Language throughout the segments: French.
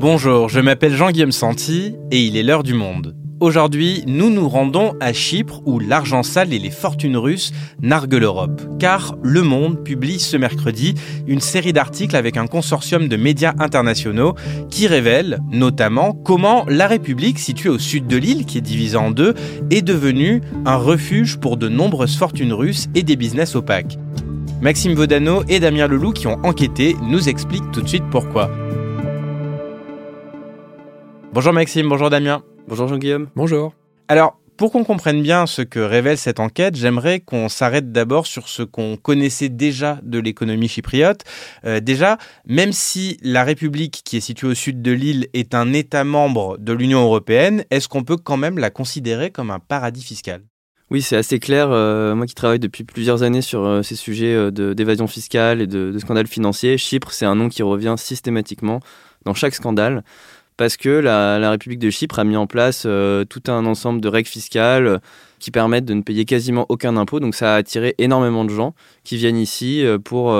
Bonjour, je m'appelle Jean-Guillaume Santi et il est l'heure du monde. Aujourd'hui, nous nous rendons à Chypre où l'argent sale et les fortunes russes narguent l'Europe. Car Le Monde publie ce mercredi une série d'articles avec un consortium de médias internationaux qui révèlent notamment comment la République, située au sud de l'île, qui est divisée en deux, est devenue un refuge pour de nombreuses fortunes russes et des business opaques. Maxime Vaudano et Damien Leloup qui ont enquêté nous expliquent tout de suite pourquoi. Bonjour Maxime, bonjour Damien. Bonjour Jean-Guillaume. Bonjour. Alors, pour qu'on comprenne bien ce que révèle cette enquête, j'aimerais qu'on s'arrête d'abord sur ce qu'on connaissait déjà de l'économie chypriote. Euh, déjà, même si la République qui est située au sud de l'île est un État membre de l'Union européenne, est-ce qu'on peut quand même la considérer comme un paradis fiscal? Oui, c'est assez clair. Euh, moi qui travaille depuis plusieurs années sur euh, ces sujets euh, d'évasion fiscale et de, de scandales financiers, Chypre, c'est un nom qui revient systématiquement dans chaque scandale parce que la, République de Chypre a mis en place tout un ensemble de règles fiscales qui permettent de ne payer quasiment aucun impôt. Donc ça a attiré énormément de gens qui viennent ici pour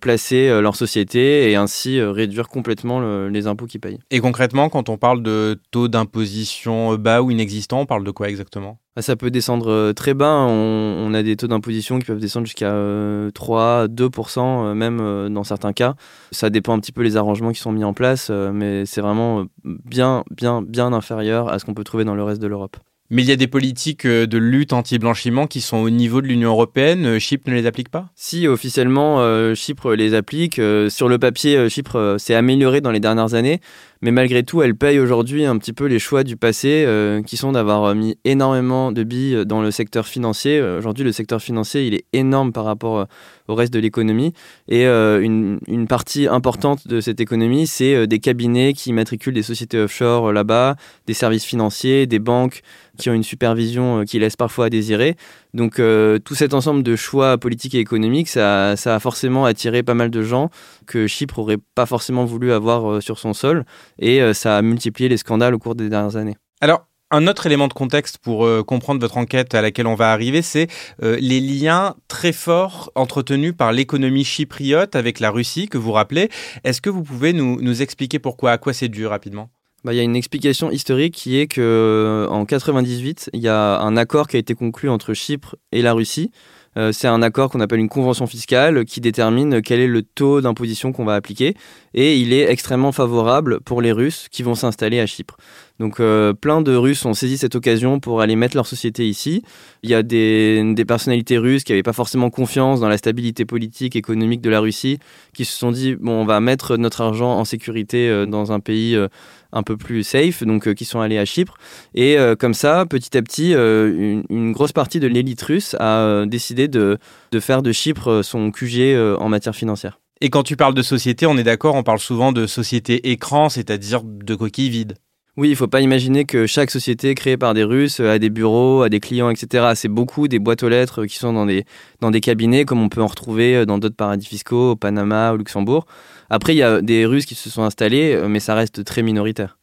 placer leur société et ainsi réduire complètement les impôts qu'ils payent. Et concrètement, quand on parle de taux d'imposition bas ou inexistant, on parle de quoi exactement? Ça peut descendre euh, très bas. On, a des taux d'imposition qui peuvent descendre jusqu'à 3, euh, 2%, euh, même dans certains cas. Ça dépend un petit peu les arrangements qui sont mis en place, mais c'est vraiment bien, bien, bien inférieur à ce qu'on peut trouver dans le reste de l'Europe. Mais il y a des politiques de lutte anti-blanchiment qui sont au niveau de l'Union européenne. Chypre ne les applique pas? Si, officiellement, Chypre les applique. sur le papier, Chypre s'est amélioré dans les dernières années. Mais malgré tout, elle paye aujourd'hui un petit peu les choix du passé, qui sont d'avoir mis énormément de billes dans le secteur financier. aujourd'hui, le secteur financier, il est énorme par rapport au reste de l'économie. Et une, partie importante de cette économie, c'est des cabinets qui matriculent des sociétés offshore là-bas, des services financiers, des banques qui ont une supervision euh, qui laisse parfois à désirer. Donc euh, tout cet ensemble de choix politiques et économiques, ça, a forcément attiré pas mal de gens que Chypre aurait pas forcément voulu avoir euh, sur son sol, et ça a multiplié les scandales au cours des dernières années. Alors, un autre élément de contexte pour comprendre votre enquête à laquelle on va arriver, c'est les liens très forts entretenus par l'économie chypriote avec la Russie que vous rappelez. Est-ce que vous pouvez nous, nous expliquer pourquoi, à quoi c'est dû rapidement? Bah, il y a une explication historique qui est que euh, en 98, il y a un accord qui a été conclu entre Chypre et la Russie. Euh, c'est un accord qu'on appelle une convention fiscale qui détermine quel est le taux d'imposition qu'on va appliquer et il est extrêmement favorable pour les Russes qui vont s'installer à Chypre. Donc euh, plein de Russes ont saisi cette occasion pour aller mettre leur société ici. Il y a des, personnalités russes qui n'avaient pas forcément confiance dans la stabilité politique, économique de la Russie, qui se sont dit, bon, on va mettre notre argent en sécurité euh, dans un pays euh, un peu plus safe, donc qui sont allés à Chypre. Et comme ça, petit à petit, une, une, grosse partie de l'élite russe a décidé de, de, faire de Chypre son QG en matière financière. Et quand tu parles de société, on est d'accord, on parle souvent de société écran, c'est-à-dire de coquilles vides. Oui, il ne faut pas imaginer que chaque société créée par des Russes a des bureaux, a des clients, etc. C'est beaucoup des boîtes aux lettres qui sont dans des, dans des cabinets, comme on peut en retrouver dans d'autres paradis fiscaux, au Panama, au Luxembourg. Après, il y a des Russes qui se sont installés, mais ça reste très minoritaire.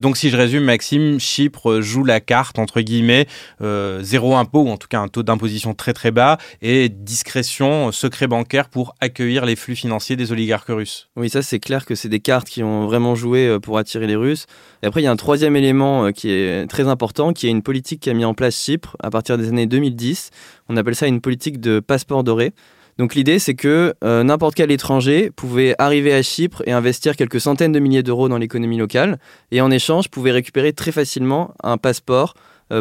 Donc si je résume, Maxime, Chypre joue la carte, entre guillemets, euh, zéro impôt, ou en tout cas un taux d'imposition très très bas, et discrétion, secret bancaire pour accueillir les flux financiers des oligarques russes. Oui, ça c'est clair que c'est des cartes qui ont vraiment joué euh, pour attirer les Russes. Et après, il y a un troisième élément euh, qui est très important, qui est une politique qui a mis en place Chypre à partir des années 2010. On appelle ça une politique de passeport doré. Donc l'idée, c'est que euh, n'importe quel étranger pouvait arriver à Chypre et investir quelques centaines de milliers d'euros dans l'économie locale, et en échange pouvait récupérer très facilement un passeport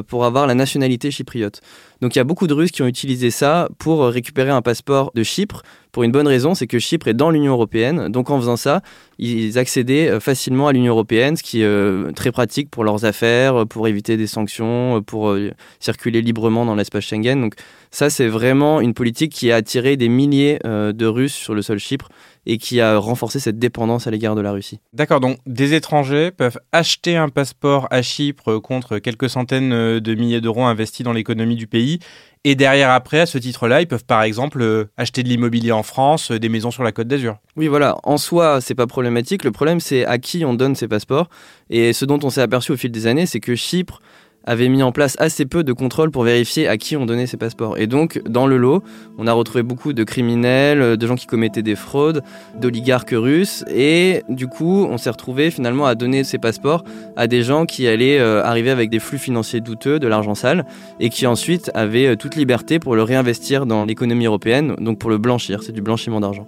pour avoir la nationalité chypriote. Donc il y a beaucoup de Russes qui ont utilisé ça pour récupérer un passeport de Chypre, pour une bonne raison, c'est que Chypre est dans l'Union européenne, donc en faisant ça, ils accédaient euh, facilement à l'Union européenne, ce qui est très pratique pour leurs affaires, pour éviter des sanctions, pour circuler librement dans l'espace Schengen. Donc ça, c'est vraiment une politique qui a attiré des milliers euh, de Russes sur le sol Chypre et qui a renforcé cette dépendance à l'égard de la Russie. D'accord, donc des étrangers peuvent acheter un passeport à Chypre contre quelques centaines euh, de milliers d'euros investis dans l'économie du pays. Et derrière, après, à ce titre-là, ils peuvent par exemple euh, acheter de l'immobilier en France, des maisons sur la côte d'Azur. Oui, voilà. En soi, c'est pas problématique. Le problème, c'est à qui on donne ces passeports. Et ce dont on s'est aperçu au fil des années, c'est que Chypre avait mis en place assez peu de contrôles pour vérifier à qui on donnait ces passeports. Et donc, dans le lot, on a retrouvé beaucoup de criminels, de gens qui commettaient des fraudes, d'oligarques russes. Et du coup, on s'est retrouvé finalement à donner ces passeports à des gens qui allaient euh, arriver avec des flux financiers douteux, de l'argent sale, et qui ensuite avaient euh, toute liberté pour le réinvestir dans l'économie européenne, donc pour le blanchir. C'est du blanchiment d'argent.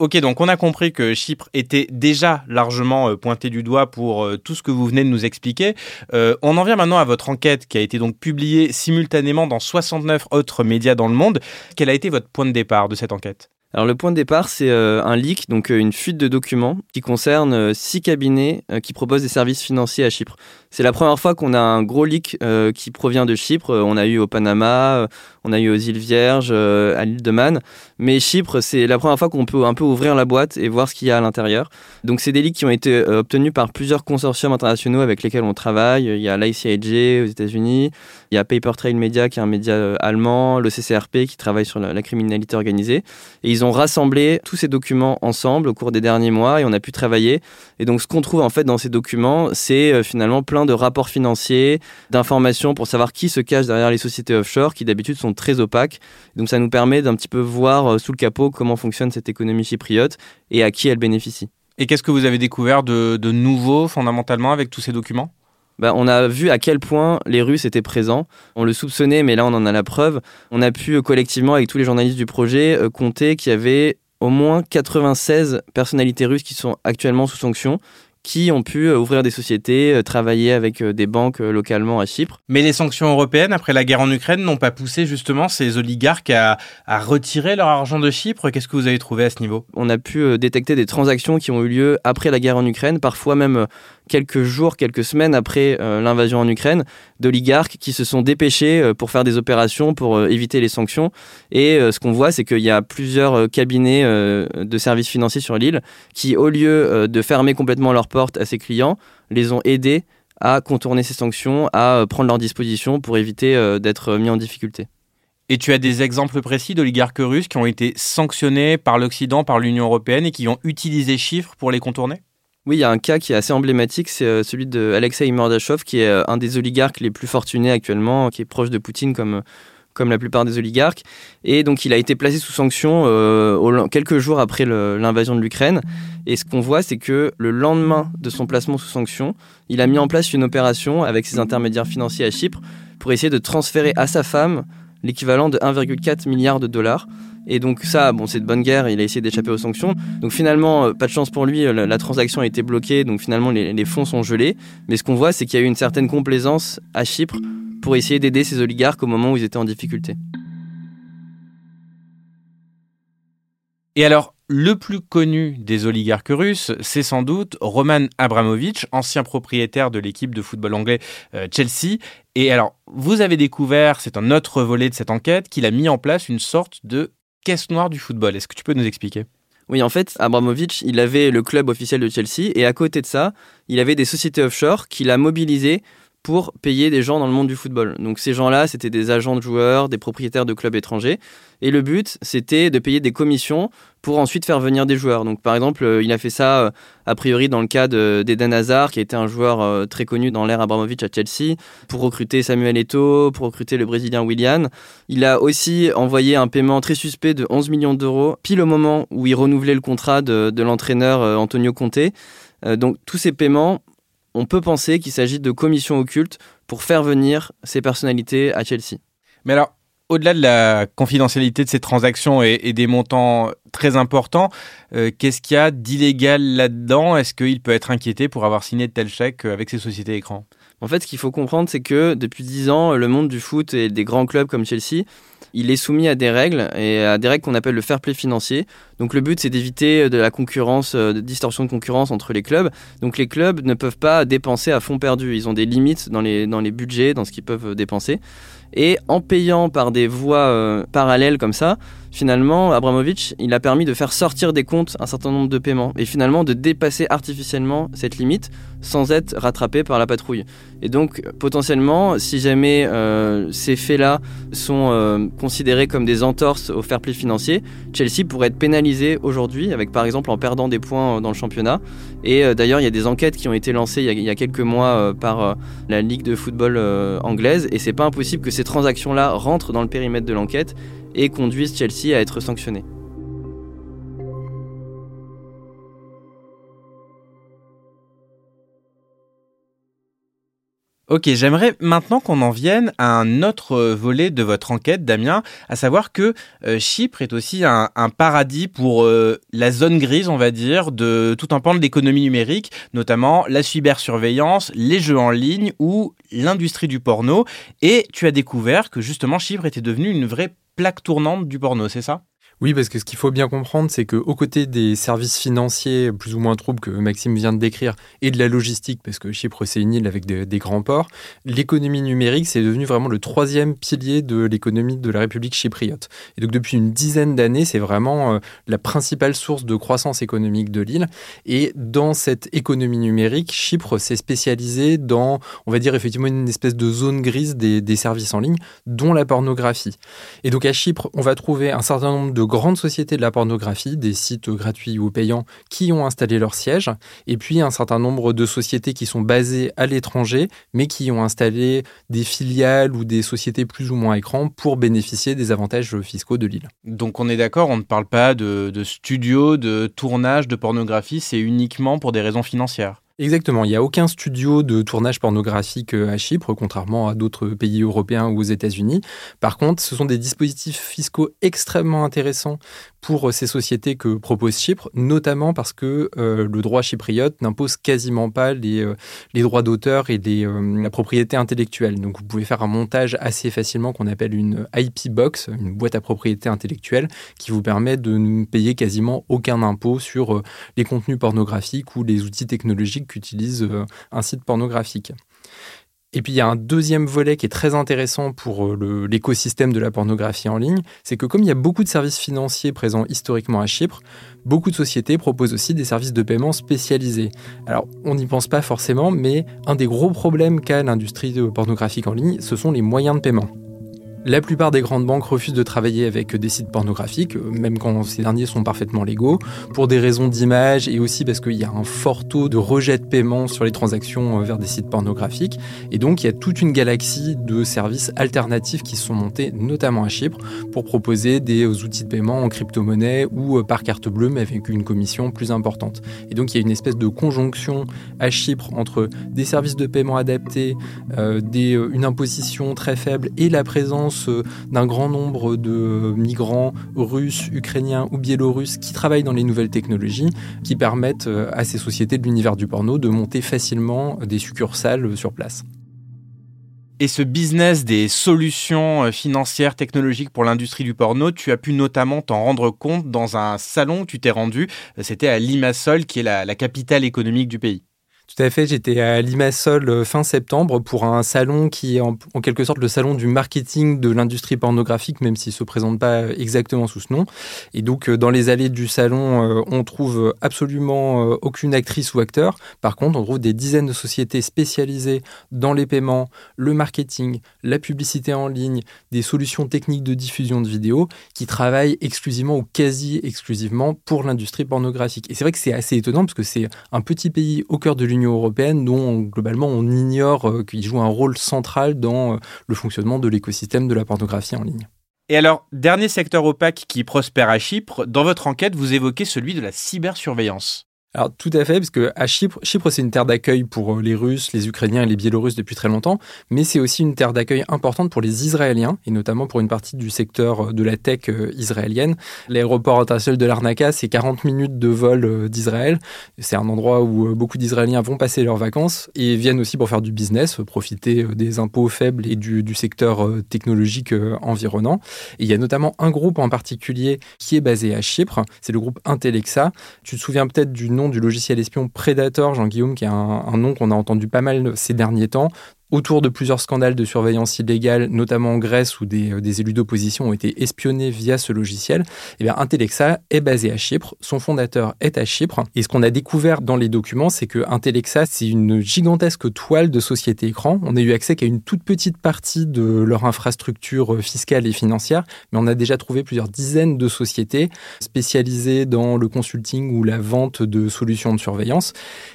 Ok, donc on a compris que Chypre était déjà largement euh, pointé du doigt pour euh, tout ce que vous venez de nous expliquer. Euh, on en vient maintenant à votre enquête qui a été donc publiée simultanément dans 69 autres médias dans le monde. Quel a été votre point de départ de cette enquête? Alors le point de départ, c'est un leak, donc une fuite de documents qui concerne six cabinets qui proposent des services financiers à Chypre. C'est la première fois qu'on a un gros leak qui provient de Chypre. On a eu au Panama, on a eu aux îles Vierges, euh, à l'île de Man. Mais Chypre, c'est la première fois qu'on peut un peu ouvrir la boîte et voir ce qu'il y a à l'intérieur. Donc c'est des leaks qui ont été obtenus par plusieurs consortiums internationaux avec lesquels on travaille. Il y a l'ICIJ aux États-Unis, il y a Paper Trail Media qui est un média allemand, le CCRP qui travaille sur la criminalité organisée. Et ils ont rassemblé tous ces documents ensemble au cours des derniers mois et on a pu travailler. Et donc ce qu'on trouve en fait dans ces documents, c'est finalement plein de rapports financiers, d'informations pour savoir qui se cache derrière les sociétés offshore qui d'habitude sont très opaques. Donc ça nous permet d'un petit peu voir euh, sous le capot comment fonctionne cette économie chypriote et à qui elle bénéficie. Et qu'est-ce que vous avez découvert de, nouveau fondamentalement avec tous ces documents? Bah, on a vu à quel point les Russes étaient présents. On le soupçonnait, mais là on en a la preuve. On a pu euh, collectivement, avec tous les journalistes du projet, euh, compter qu'il y avait au moins 96 personnalités russes qui sont actuellement sous sanction qui ont pu euh, ouvrir des sociétés, euh, travailler avec euh, des banques localement à Chypre. Mais les sanctions européennes, après la guerre en Ukraine, n'ont pas poussé justement ces oligarques à, à retirer leur argent de Chypre. Qu'est-ce que vous avez trouvé à ce niveau? On a pu détecter des transactions qui ont eu lieu après la guerre en Ukraine, parfois même quelques jours, quelques semaines après euh, l'invasion en Ukraine, d'oligarques qui se sont dépêchés euh, pour faire des opérations pour euh, éviter les sanctions. Et ce qu'on voit, c'est qu'il y a plusieurs cabinets de services financiers sur l'île qui, au lieu de fermer complètement leurs portes à ces clients, les ont aidés à contourner ces sanctions, à prendre leurs dispositions pour éviter d'être mis en difficulté. Et tu as des exemples précis d'oligarques russes qui ont été sanctionnés par l'Occident, par l'Union européenne et qui ont utilisé chiffres pour les contourner? Oui, il y a un cas qui est assez emblématique, c'est euh, celui de Alexei Mordachov, qui est euh, un des oligarques les plus fortunés actuellement, qui est proche de Poutine comme, comme la plupart des oligarques. Et donc il a été placé sous sanction euh, quelques jours après l'invasion de l'Ukraine. Et ce qu'on voit, c'est que le lendemain de son placement sous sanction, il a mis en place une opération avec ses intermédiaires financiers à Chypre pour essayer de transférer à sa femme l'équivalent de 1,4 milliard de dollars. Et donc ça, bon, c'est de bonne guerre, il a essayé d'échapper aux sanctions. Donc finalement, euh, pas de chance pour lui, euh, la, transaction a été bloquée, donc finalement les, fonds sont gelés. Mais ce qu'on voit, c'est qu'il y a eu une certaine complaisance à Chypre pour essayer d'aider ces oligarques au moment où ils étaient en difficulté. Et alors, le plus connu des oligarques russes, c'est sans doute Roman Abramovich, ancien propriétaire de l'équipe de football anglais euh, Chelsea. Et alors, vous avez découvert, c'est un autre volet de cette enquête, qu'il a mis en place une sorte de caisse noire du football. Est-ce que tu peux nous expliquer? Oui, en fait, Abramovich, il avait le club officiel de Chelsea et à côté de ça, il avait des sociétés offshore qu'il a mobilisées pour payer des gens dans le monde du football. Donc ces gens-là, c'était des agents de joueurs, des propriétaires de clubs étrangers. Et le but, c'était de payer des commissions pour ensuite faire venir des joueurs. Donc par exemple, euh, il a fait ça euh, a priori dans le cas d'Eden Hazard, qui été un joueur euh, très connu dans l'ère Abramovich à Chelsea, pour recruter Samuel Eto'o, pour recruter le Brésilien Willian. Il a aussi envoyé un paiement très suspect de 11 millions d'euros, pile au moment où il renouvelait le contrat de, de l'entraîneur Antonio Conte. Donc tous ces paiements on peut penser qu'il s'agit de commissions occultes pour faire venir ces personnalités à Chelsea. Mais alors, au-delà de la confidentialité de ces transactions et, des montants très importants, euh, qu'est-ce qu'il y a d'illégal là-dedans? Est-ce qu'il peut être inquiété pour avoir signé de tels chèques avec ces sociétés écrans En fait, ce qu'il faut comprendre, c'est que depuis 10 ans, le monde du foot et des grands clubs comme Chelsea il est soumis à des règles et à des règles qu'on appelle le fair play financier. Donc le but c'est d'éviter de la concurrence, euh, de distorsion de concurrence entre les clubs. Donc les clubs ne peuvent pas dépenser à fond perdu. Ils ont des limites dans les, budgets, dans ce qu'ils peuvent dépenser. Et en payant par des voies euh, parallèles comme ça, finalement, Abramovich, il a permis de faire sortir des comptes un certain nombre de paiements et finalement de dépasser artificiellement cette limite sans être rattrapé par la patrouille. Et donc, potentiellement, si jamais euh, ces faits-là sont euh, considérés comme des entorses au fair play financier, Chelsea pourrait être pénalisé aujourd'hui, avec par exemple en perdant des points dans le championnat. Et euh, d'ailleurs, il y a des enquêtes qui ont été lancées il y a, quelques mois par la Ligue de football anglaise, et c'est pas impossible que ces transactions-là rentrent dans le périmètre de l'enquête et conduisent Chelsea à être sanctionné. Ok, j'aimerais maintenant qu'on en vienne à un autre volet de votre enquête, Damien, à savoir que euh, Chypre est aussi un, paradis pour euh, la zone grise, on va dire, de tout un pan de l'économie numérique, notamment la cybersurveillance, les jeux en ligne ou l'industrie du porno. Et tu as découvert que justement Chypre était devenue une vraie plaque tournante du porno, c'est ça? Oui, parce que ce qu'il faut bien comprendre, c'est qu'aux côtés des services financiers plus ou moins troubles que Maxime vient de décrire et de la logistique, parce que Chypre c'est une île avec des, grands ports, l'économie numérique c'est devenu vraiment le troisième pilier de l'économie de la République chypriote. Et donc depuis une dizaine d'années, c'est vraiment euh, la principale source de croissance économique de l'île. Et dans cette économie numérique, Chypre s'est spécialisé dans, on va dire effectivement une espèce de zone grise des, des services en ligne, dont la pornographie. Et donc à Chypre, on va trouver un certain nombre de grandes sociétés de la pornographie, des sites gratuits ou payants qui ont installé leur siège, et puis un certain nombre de sociétés qui sont basées à l'étranger, mais qui ont installé des filiales ou des sociétés plus ou moins écran pour bénéficier des avantages fiscaux de l'île. Donc on est d'accord, on ne parle pas de, studios, de tournage de pornographie, c'est uniquement pour des raisons financières. Exactement, il n'y a aucun studio de tournage pornographique euh, à Chypre, contrairement à d'autres pays européens ou aux États-Unis. Par contre, ce sont des dispositifs fiscaux extrêmement intéressants pour euh, ces sociétés que propose Chypre, notamment parce que euh, le droit chypriote n'impose quasiment pas les, les droits d'auteur et la propriété intellectuelle. Donc vous pouvez faire un montage assez facilement qu'on appelle une IP box, une boîte à propriété intellectuelle, qui vous permet de ne payer quasiment aucun impôt sur les contenus pornographiques ou les outils technologiques qu'utilise euh, un site pornographique. Et puis il y a un deuxième volet qui est très intéressant pour euh, l'écosystème de la pornographie en ligne, c'est que comme il y a beaucoup de services financiers présents historiquement à Chypre, beaucoup de sociétés proposent aussi des services de paiement spécialisés. Alors on n'y pense pas forcément, mais un des gros problèmes qu'a l'industrie pornographique en ligne, ce sont les moyens de paiement. La plupart des grandes banques refusent de travailler avec des sites pornographiques, même quand ces derniers sont parfaitement légaux, pour des raisons d'image et aussi parce qu'il y a un fort taux de rejet de paiement sur les transactions euh, vers des sites pornographiques. Et donc il y a toute une galaxie de services alternatifs qui sont montés, notamment à Chypre, pour proposer des euh, outils de paiement en crypto-monnaie ou euh, par carte bleue, mais avec une commission plus importante. Et donc il y a une espèce de conjonction à Chypre entre des services de paiement adaptés, des, une imposition très faible et la présence euh, d'un grand nombre de migrants russes, ukrainiens ou biélorusses qui travaillent dans les nouvelles technologies, qui permettent euh, à ces sociétés de l'univers du porno de monter facilement des succursales sur place. Et ce business des solutions euh, financières, technologiques pour l'industrie du porno, tu as pu notamment t'en rendre compte dans un salon où tu t'es rendu. C'était à Limassol, qui est la capitale économique du pays. Tout à fait, j'étais à Limassol euh, fin septembre pour un salon qui est en, quelque sorte le salon du marketing de l'industrie pornographique, même s'il ne se présente pas exactement sous ce nom. Et donc euh, dans les allées du salon, euh, on trouve absolument aucune actrice ou acteur. Par contre, on trouve des dizaines de sociétés spécialisées dans les paiements, le marketing, la publicité en ligne, des solutions techniques de diffusion de vidéos qui travaillent exclusivement ou quasi exclusivement pour l'industrie pornographique. Et c'est vrai que c'est assez étonnant parce que c'est un petit pays au cœur de l'Union européenne dont globalement on ignore euh, qu'il joue un rôle central dans euh, le fonctionnement de l'écosystème de la pornographie en ligne. Et alors, dernier secteur opaque qui prospère à Chypre, dans votre enquête, vous évoquez celui de la cybersurveillance. Alors tout à fait, parce que à Chypre, Chypre c'est une terre d'accueil pour euh, les Russes, les Ukrainiens et les Biélorusses depuis très longtemps, mais c'est aussi une terre d'accueil importante pour les Israéliens, et notamment pour une partie du secteur euh, de la tech euh, israélienne. L'aéroport international de Larnaca, c'est 40 minutes de vol d'Israël. C'est un endroit où beaucoup d'Israéliens vont passer leurs vacances et viennent aussi pour faire du business, profiter des impôts faibles et du, du secteur technologique environnant. Et il y a notamment un groupe en particulier qui est basé à Chypre, c'est le groupe Intellexa. Tu te souviens peut-être du du logiciel espion Predator, Jean-Guillaume, qui est un, nom qu'on a entendu pas mal ces derniers temps. Autour de plusieurs scandales de surveillance illégale, notamment en Grèce où des, euh, élus d'opposition ont été espionnés via ce logiciel, eh bien Intellexa est basé à Chypre, son fondateur est à Chypre, et ce qu'on a découvert dans les documents, c'est que Intellexa, c'est une gigantesque toile de société écran. On a eu accès qu'à une toute petite partie de leur infrastructure euh, fiscale et financière, mais on a déjà trouvé plusieurs dizaines de sociétés spécialisées dans le consulting ou la vente de solutions de surveillance.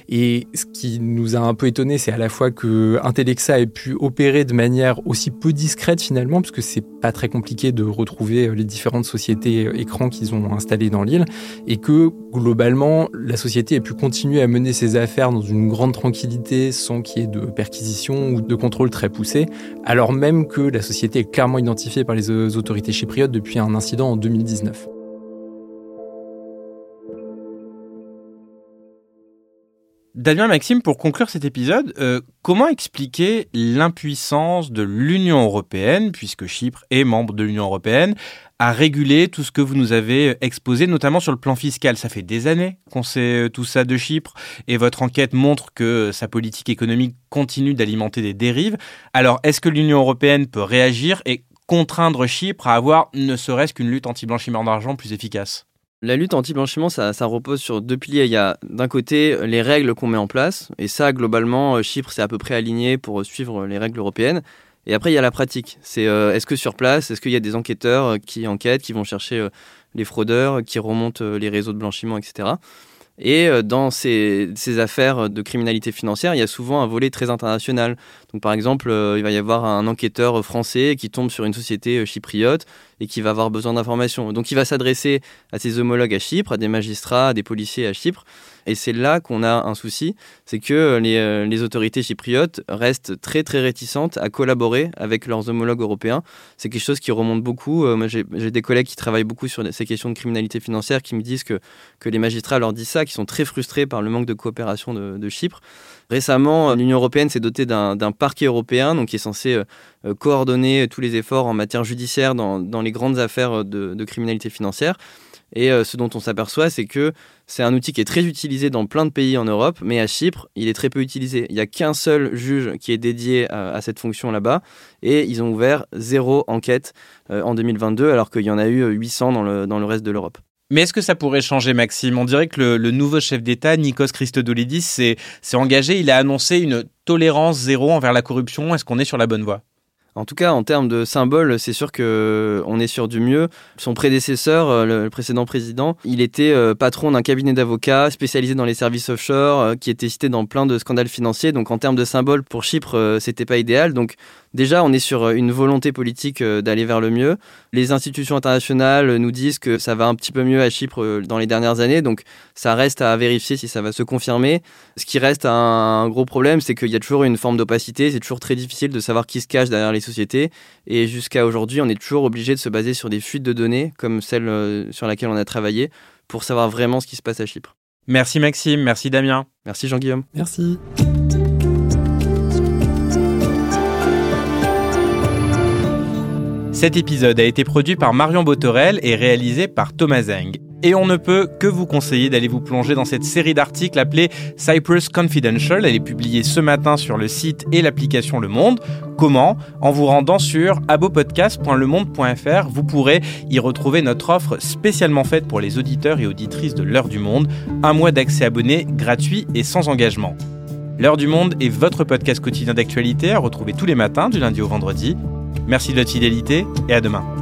Et ce qui nous a un peu étonné, c'est à la fois que Intellexa ait pu opérer de manière aussi peu discrète finalement, puisque c'est pas très compliqué de retrouver les différentes sociétés écrans qu'ils ont installées dans l'île, et que globalement, la société ait pu continuer à mener ses affaires dans une grande tranquillité sans qu'il y ait de perquisition ou de contrôle très poussé, alors même que la société est clairement identifiée par les autorités chypriotes depuis un incident en 2019. Damien Maxime, pour conclure cet épisode, euh, comment expliquer l'impuissance de l'Union européenne, puisque Chypre est membre de l'Union européenne, à réguler tout ce que vous nous avez exposé, notamment sur le plan fiscal? Ça fait des années qu'on sait euh, tout ça de Chypre, et votre enquête montre que sa politique économique continue d'alimenter des dérives. Alors, est-ce que l'Union européenne peut réagir et contraindre Chypre à avoir ne serait-ce qu'une lutte anti-blanchiment d'argent plus efficace? La lutte anti-blanchiment, ça, repose sur deux piliers. Il y a d'un côté les règles qu'on met en place, et ça, globalement, euh, Chypre, c'est à peu près aligné pour suivre les règles européennes. Et après, il y a la pratique. C'est euh, est-ce que sur place, est-ce qu'il y a des enquêteurs euh, qui enquêtent, qui vont chercher les fraudeurs, qui remontent les réseaux de blanchiment, etc. Et euh, dans ces, affaires de criminalité financière, il y a souvent un volet très international. Donc, par exemple, euh, il va y avoir un enquêteur français qui tombe sur une société euh, chypriote et qui va avoir besoin d'informations. Donc, il va s'adresser à ses homologues à Chypre, à des magistrats, à des policiers à Chypre, et c'est là qu'on a un souci, c'est que euh, les, autorités chypriotes restent très très réticentes à collaborer avec leurs homologues européens. C'est quelque chose qui remonte beaucoup. J'ai des collègues qui travaillent beaucoup sur ces questions de criminalité financière qui me disent que, que les magistrats leur disent ça, qui sont très frustrés par le manque de coopération de, Chypre. Récemment, l'Union européenne s'est dotée d'un parquet européen donc qui est censé coordonner tous les efforts en matière judiciaire dans, les grandes affaires de, criminalité financière. Et ce dont on s'aperçoit, c'est que c'est un outil qui est très utilisé dans plein de pays en Europe, mais à Chypre, il est très peu utilisé. Il n'y a qu'un seul juge qui est dédié à, cette fonction là-bas, et ils ont ouvert zéro enquête euh, en 2022, alors qu'il y en a eu 800 dans dans le reste de l'Europe. Mais est-ce que ça pourrait changer, Maxime? On dirait que le, nouveau chef d'État, Nikos Christodoulidis, s'est engagé, il a annoncé une tolérance zéro envers la corruption. Est-ce qu'on est sur la bonne voie? En tout cas, en termes de symbole, c'est sûr que on est sur du mieux. Son prédécesseur, euh, le précédent président, il était euh, patron d'un cabinet d'avocats spécialisé dans les services offshore, euh, qui était cité dans plein de scandales financiers. Donc, en termes de symbole pour Chypre, c'était pas idéal. Donc, Déjà, on est sur une volonté politique d'aller vers le mieux. Les institutions internationales nous disent que ça va un petit peu mieux à Chypre dans les dernières années, donc ça reste à vérifier si ça va se confirmer. Ce qui reste un gros problème, c'est qu'il y a toujours une forme d'opacité, c'est toujours très difficile de savoir qui se cache derrière les sociétés, et jusqu'à aujourd'hui, on est toujours obligé de se baser sur des fuites de données, comme celle euh, sur laquelle on a travaillé, pour savoir vraiment ce qui se passe à Chypre. Merci Maxime, merci Damien. Merci Jean-Guillaume. Merci. Cet épisode a été produit par Marion Botorel et réalisé par Thomas Zeng. Et on ne peut que vous conseiller d'aller vous plonger dans cette série d'articles appelée Cyprus Confidential. Elle est publiée ce matin sur le site et l'application Le Monde. Comment? En vous rendant sur abopodcast.lemonde.fr, vous pourrez y retrouver notre offre spécialement faite pour les auditeurs et auditrices de l'heure du monde. Un mois d'accès abonné gratuit et sans engagement. L'heure du monde est votre podcast quotidien d'actualité à retrouver tous les matins du lundi au vendredi. Merci de votre fidélité et à demain.